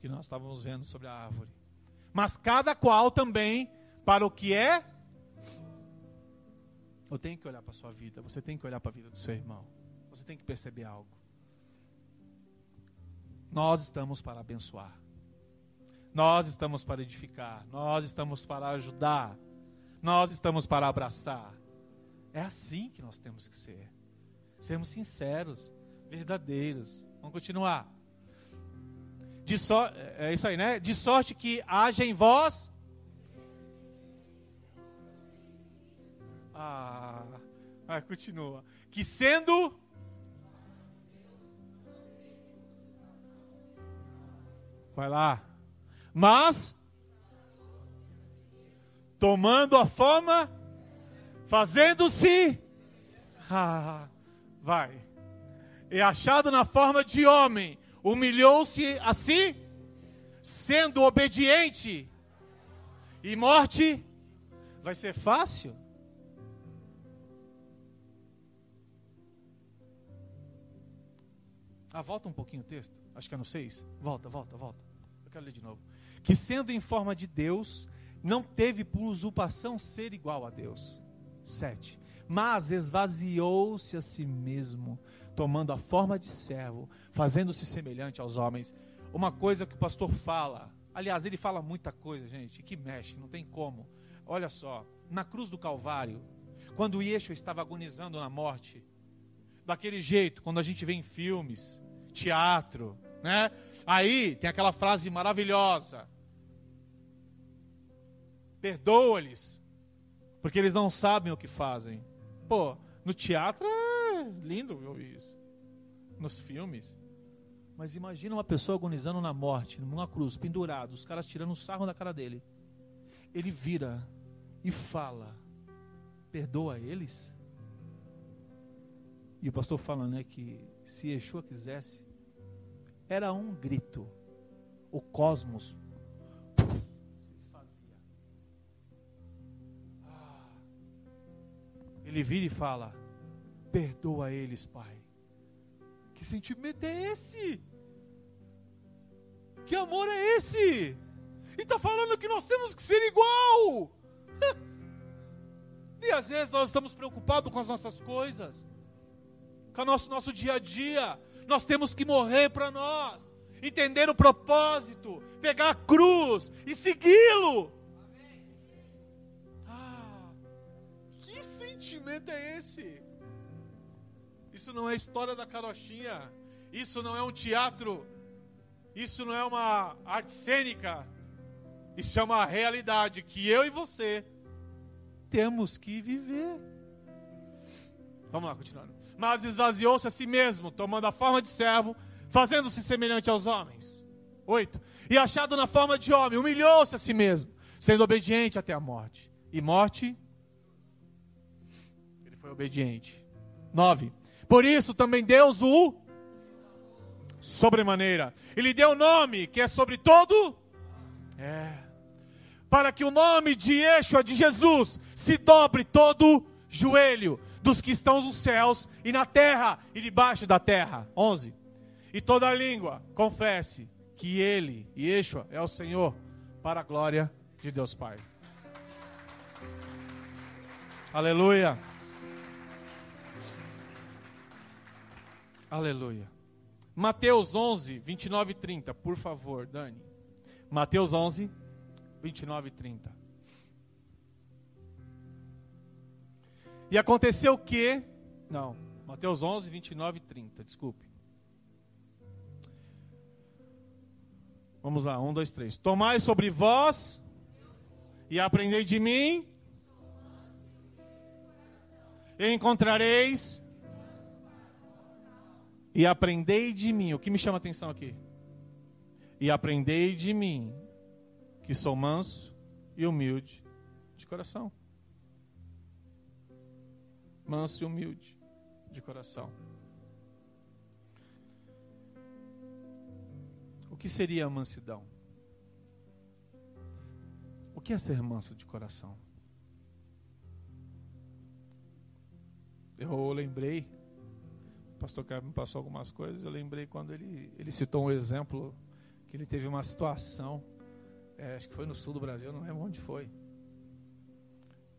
Que nós estávamos vendo sobre a árvore. Mas cada qual também para o que é. Eu tenho que olhar para a sua vida, você tem que olhar para a vida do seu irmão. Você tem que perceber algo. Nós estamos para abençoar. Nós estamos para edificar. Nós estamos para ajudar. Nós estamos para abraçar. É assim que nós temos que ser. Sermos sinceros, verdadeiros. Vamos continuar. De so... É isso aí, né? De sorte que haja em vós. Ah, ah, continua. Que sendo. Vai lá. Mas. Tomando a forma. Fazendo-se. Ah, vai. E achado na forma de homem humilhou-se a si, sendo obediente. E morte vai ser fácil? Ah, volta um pouquinho o texto. Acho que é no 6. Volta, volta, volta. Eu quero ler de novo. Que sendo em forma de Deus, não teve por usurpação ser igual a Deus. 7. Mas esvaziou-se a si mesmo, tomando a forma de servo, fazendo-se semelhante aos homens. Uma coisa que o pastor fala, aliás, ele fala muita coisa, gente, que mexe, não tem como. Olha só, na cruz do Calvário, quando Yeshua estava agonizando na morte, daquele jeito, quando a gente vê em filmes, teatro, né? Aí tem aquela frase maravilhosa: Perdoa-lhes, porque eles não sabem o que fazem. Pô, no teatro lindo ouvir isso. Nos filmes. Mas imagina uma pessoa agonizando na morte, numa cruz, pendurado, os caras tirando um sarro da cara dele. Ele vira e fala: Perdoa eles? E o pastor fala né, que se Yeshua quisesse, era um grito. O cosmos. Ah. Ele vira e fala: Perdoa eles, Pai. Que sentimento é esse? Que amor é esse? E está falando que nós temos que ser igual. E às vezes nós estamos preocupados com as nossas coisas, com o nosso, nosso dia a dia. Nós temos que morrer para nós, entender o propósito, pegar a cruz e segui-lo. Ah, que sentimento é esse? Isso não é história da carochinha. Isso não é um teatro. Isso não é uma arte cênica. Isso é uma realidade que eu e você temos que viver. Vamos lá, continuando. Mas esvaziou-se a si mesmo, tomando a forma de servo, fazendo-se semelhante aos homens. Oito. E achado na forma de homem, humilhou-se a si mesmo, sendo obediente até a morte. E morte, ele foi obediente. Nove. Por isso também Deus o sobremaneira. Ele deu o nome que é sobre todo. É. Para que o nome de Yeshua, de Jesus, se dobre todo joelho dos que estão nos céus e na terra e debaixo da terra. 11. E toda língua confesse que Ele, Yeshua, é o Senhor, para a glória de Deus Pai. Aleluia. Aleluia. Mateus 11, 29 e 30, por favor, Dani. Mateus 11, 29 e 30. E aconteceu que. Não, Mateus 11, 29 e 30, desculpe. Vamos lá, 1, 2, 3. Tomai sobre vós e aprendei de mim, e encontrareis e aprendei de mim. O que me chama atenção aqui? E aprendei de mim. que sou manso e humilde de coração. Manso e humilde de coração. O que seria a mansidão? O que é ser manso de coração? Eu lembrei, pastor Caio me passou algumas coisas, eu lembrei quando ele, ele citou um exemplo, que ele teve uma situação, é, acho que foi no sul do Brasil, não lembro onde foi.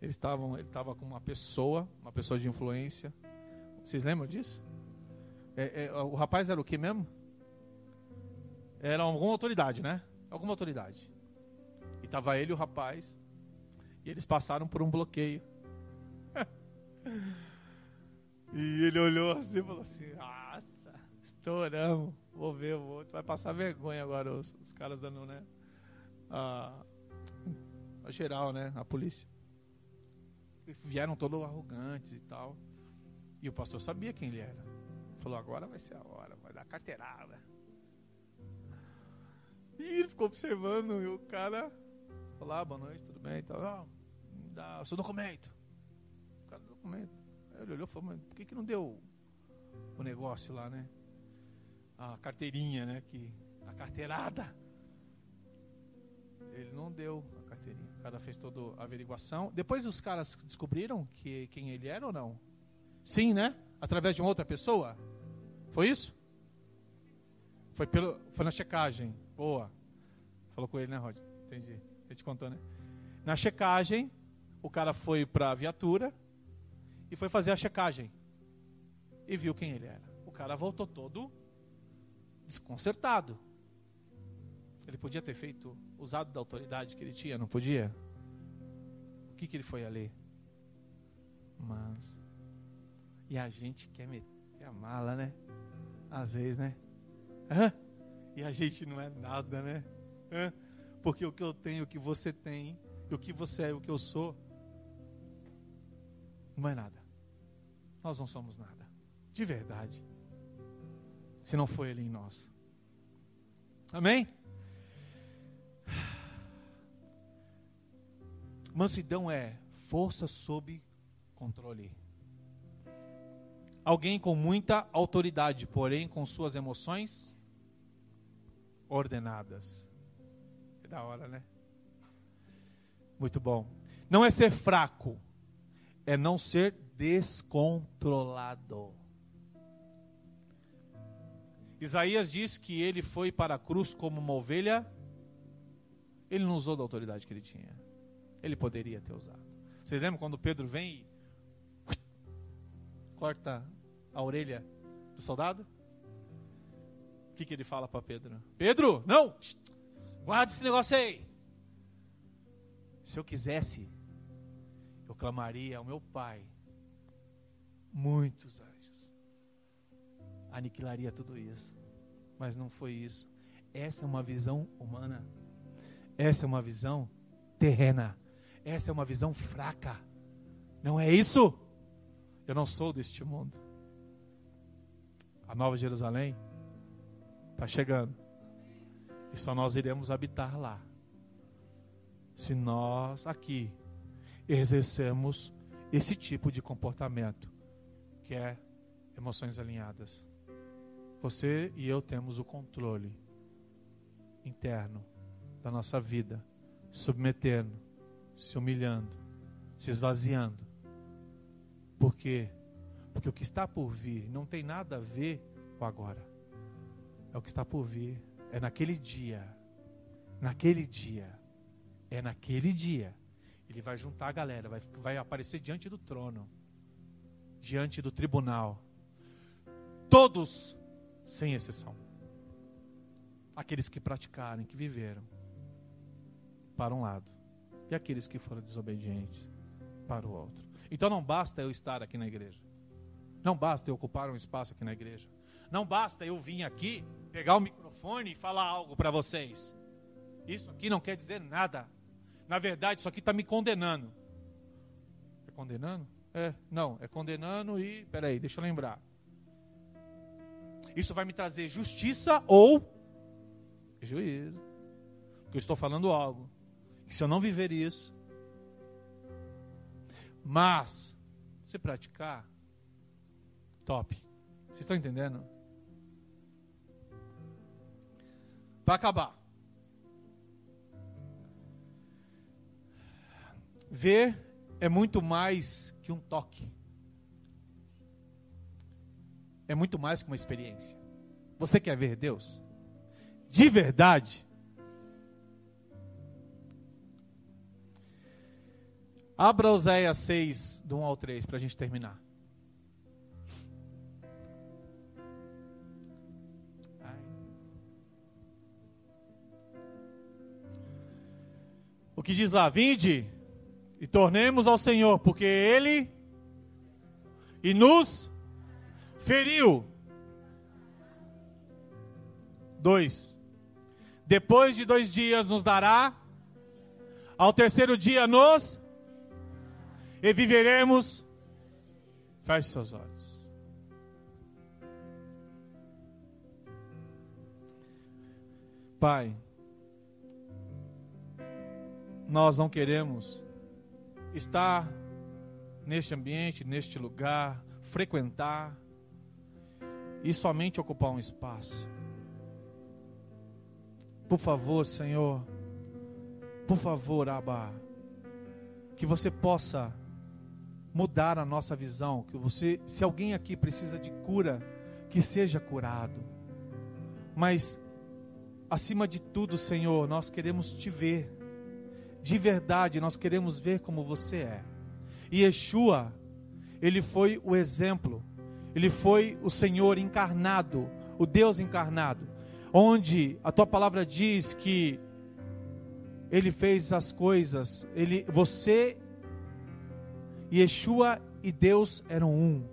Eles estavam, ele estava com uma pessoa, uma pessoa de influência. Vocês lembram disso? É, é, o rapaz era o que mesmo? Era alguma autoridade, né? Alguma autoridade. E estava ele e o rapaz. E eles passaram por um bloqueio. e ele olhou assim e falou assim: Nossa, estouramos. Vou ver, vou, vai passar vergonha agora os, os caras dando, né? A, a geral, né? A polícia vieram todos arrogantes e tal. E o pastor sabia quem ele era. Falou: agora vai ser a hora, vai dar carteirada. E ele ficou observando e o cara falou: ah, boa noite, tudo bem? Então, ah, dá o seu documento. O cara, documento. Ele olhou e falou: mas por que, que não deu o negócio lá, né? A carteirinha, né? Que, a carteirada. Ele não deu a carteirinha. O cara fez toda a averiguação. Depois os caras descobriram que, quem ele era ou não? Sim, né? Através de uma outra pessoa? Foi isso? Foi, pelo, foi na checagem. Boa. Falou com ele, né, Rod? Entendi. Ele te contou, né? Na checagem, o cara foi para a viatura e foi fazer a checagem. E viu quem ele era. O cara voltou todo desconcertado. Ele podia ter feito, usado da autoridade que ele tinha, não podia? O que, que ele foi ali? Mas. E a gente quer meter a mala, né? Às vezes, né? Hã? E a gente não é nada, né? Hã? Porque o que eu tenho, o que você tem, o que você é, o que eu sou, não é nada. Nós não somos nada. De verdade. Se não foi Ele em nós. Amém? Mansidão é força sob controle. Alguém com muita autoridade, porém com suas emoções ordenadas. É da hora, né? Muito bom. Não é ser fraco, é não ser descontrolado. Isaías diz que ele foi para a cruz como uma ovelha. Ele não usou da autoridade que ele tinha. Ele poderia ter usado. Vocês lembram quando Pedro vem e corta a orelha do soldado? O que, que ele fala para Pedro? Pedro, não! Guarda esse negócio aí. Se eu quisesse, eu clamaria ao meu pai. Muitos anjos. Aniquilaria tudo isso. Mas não foi isso. Essa é uma visão humana. Essa é uma visão terrena. Essa é uma visão fraca. Não é isso? Eu não sou deste mundo. A Nova Jerusalém está chegando. E só nós iremos habitar lá. Se nós aqui exercemos esse tipo de comportamento, que é emoções alinhadas. Você e eu temos o controle interno da nossa vida, submetendo se humilhando, se esvaziando. Por quê? Porque o que está por vir não tem nada a ver com agora. É o que está por vir. É naquele dia. Naquele dia. É naquele dia. Ele vai juntar a galera, vai, vai aparecer diante do trono, diante do tribunal. Todos, sem exceção. Aqueles que praticaram, que viveram, para um lado e aqueles que foram desobedientes para o outro. Então não basta eu estar aqui na igreja. Não basta eu ocupar um espaço aqui na igreja. Não basta eu vir aqui, pegar o microfone e falar algo para vocês. Isso aqui não quer dizer nada. Na verdade, isso aqui está me condenando. É condenando? É, não, é condenando e. Peraí, deixa eu lembrar. Isso vai me trazer justiça ou juízo. que eu estou falando algo, que se eu não viver isso, mas se praticar, top. Vocês estão entendendo? Para acabar. Ver é muito mais que um toque. É muito mais que uma experiência. Você quer ver Deus? De verdade? Abra Oséias 6, do 1 ao 3, para a gente terminar. O que diz lá? Vinde e tornemos ao Senhor, porque Ele e nos feriu. Dois. Depois de dois dias nos dará, ao terceiro dia nos e viveremos. Feche seus olhos. Pai, nós não queremos estar neste ambiente, neste lugar, frequentar e somente ocupar um espaço. Por favor, Senhor, por favor, Abba, que você possa mudar a nossa visão, que você, se alguém aqui precisa de cura, que seja curado. Mas acima de tudo, Senhor, nós queremos te ver. De verdade, nós queremos ver como você é. E Yeshua, ele foi o exemplo. Ele foi o Senhor encarnado, o Deus encarnado, onde a tua palavra diz que ele fez as coisas, ele você Yeshua e Deus eram um.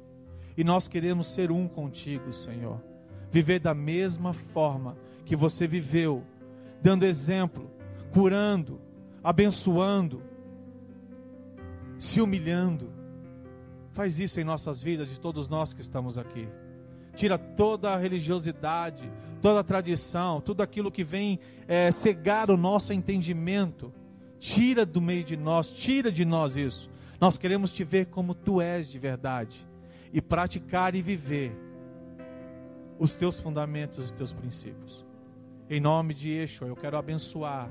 E nós queremos ser um contigo, Senhor. Viver da mesma forma que você viveu, dando exemplo, curando, abençoando, se humilhando. Faz isso em nossas vidas, de todos nós que estamos aqui. Tira toda a religiosidade, toda a tradição, tudo aquilo que vem é, cegar o nosso entendimento. Tira do meio de nós, tira de nós isso nós queremos te ver como tu és de verdade e praticar e viver os teus fundamentos, os teus princípios. Em nome de Yeshua, eu quero abençoar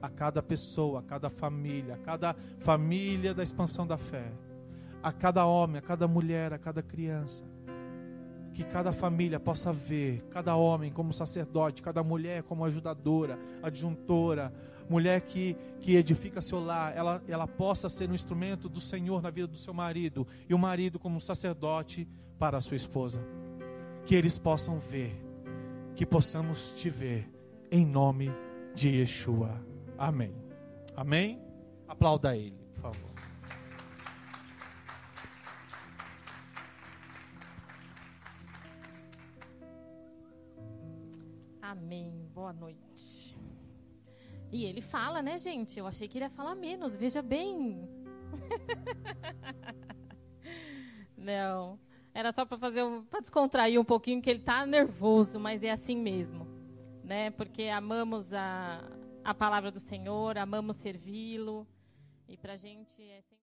a cada pessoa, a cada família, a cada família da expansão da fé, a cada homem, a cada mulher, a cada criança. Que cada família possa ver cada homem como sacerdote, cada mulher como ajudadora, adjuntora, mulher que, que edifica seu lar, ela, ela possa ser um instrumento do Senhor na vida do seu marido, e o marido como sacerdote para a sua esposa. Que eles possam ver, que possamos te ver, em nome de Yeshua. Amém. Amém? Aplauda ele, por favor. Amém. Boa noite. E ele fala, né, gente? Eu achei que ele ia falar menos, veja bem. Não. Era só para fazer um, para descontrair um pouquinho que ele tá nervoso, mas é assim mesmo, né? Porque amamos a, a palavra do Senhor, amamos servi-lo. E para gente é sempre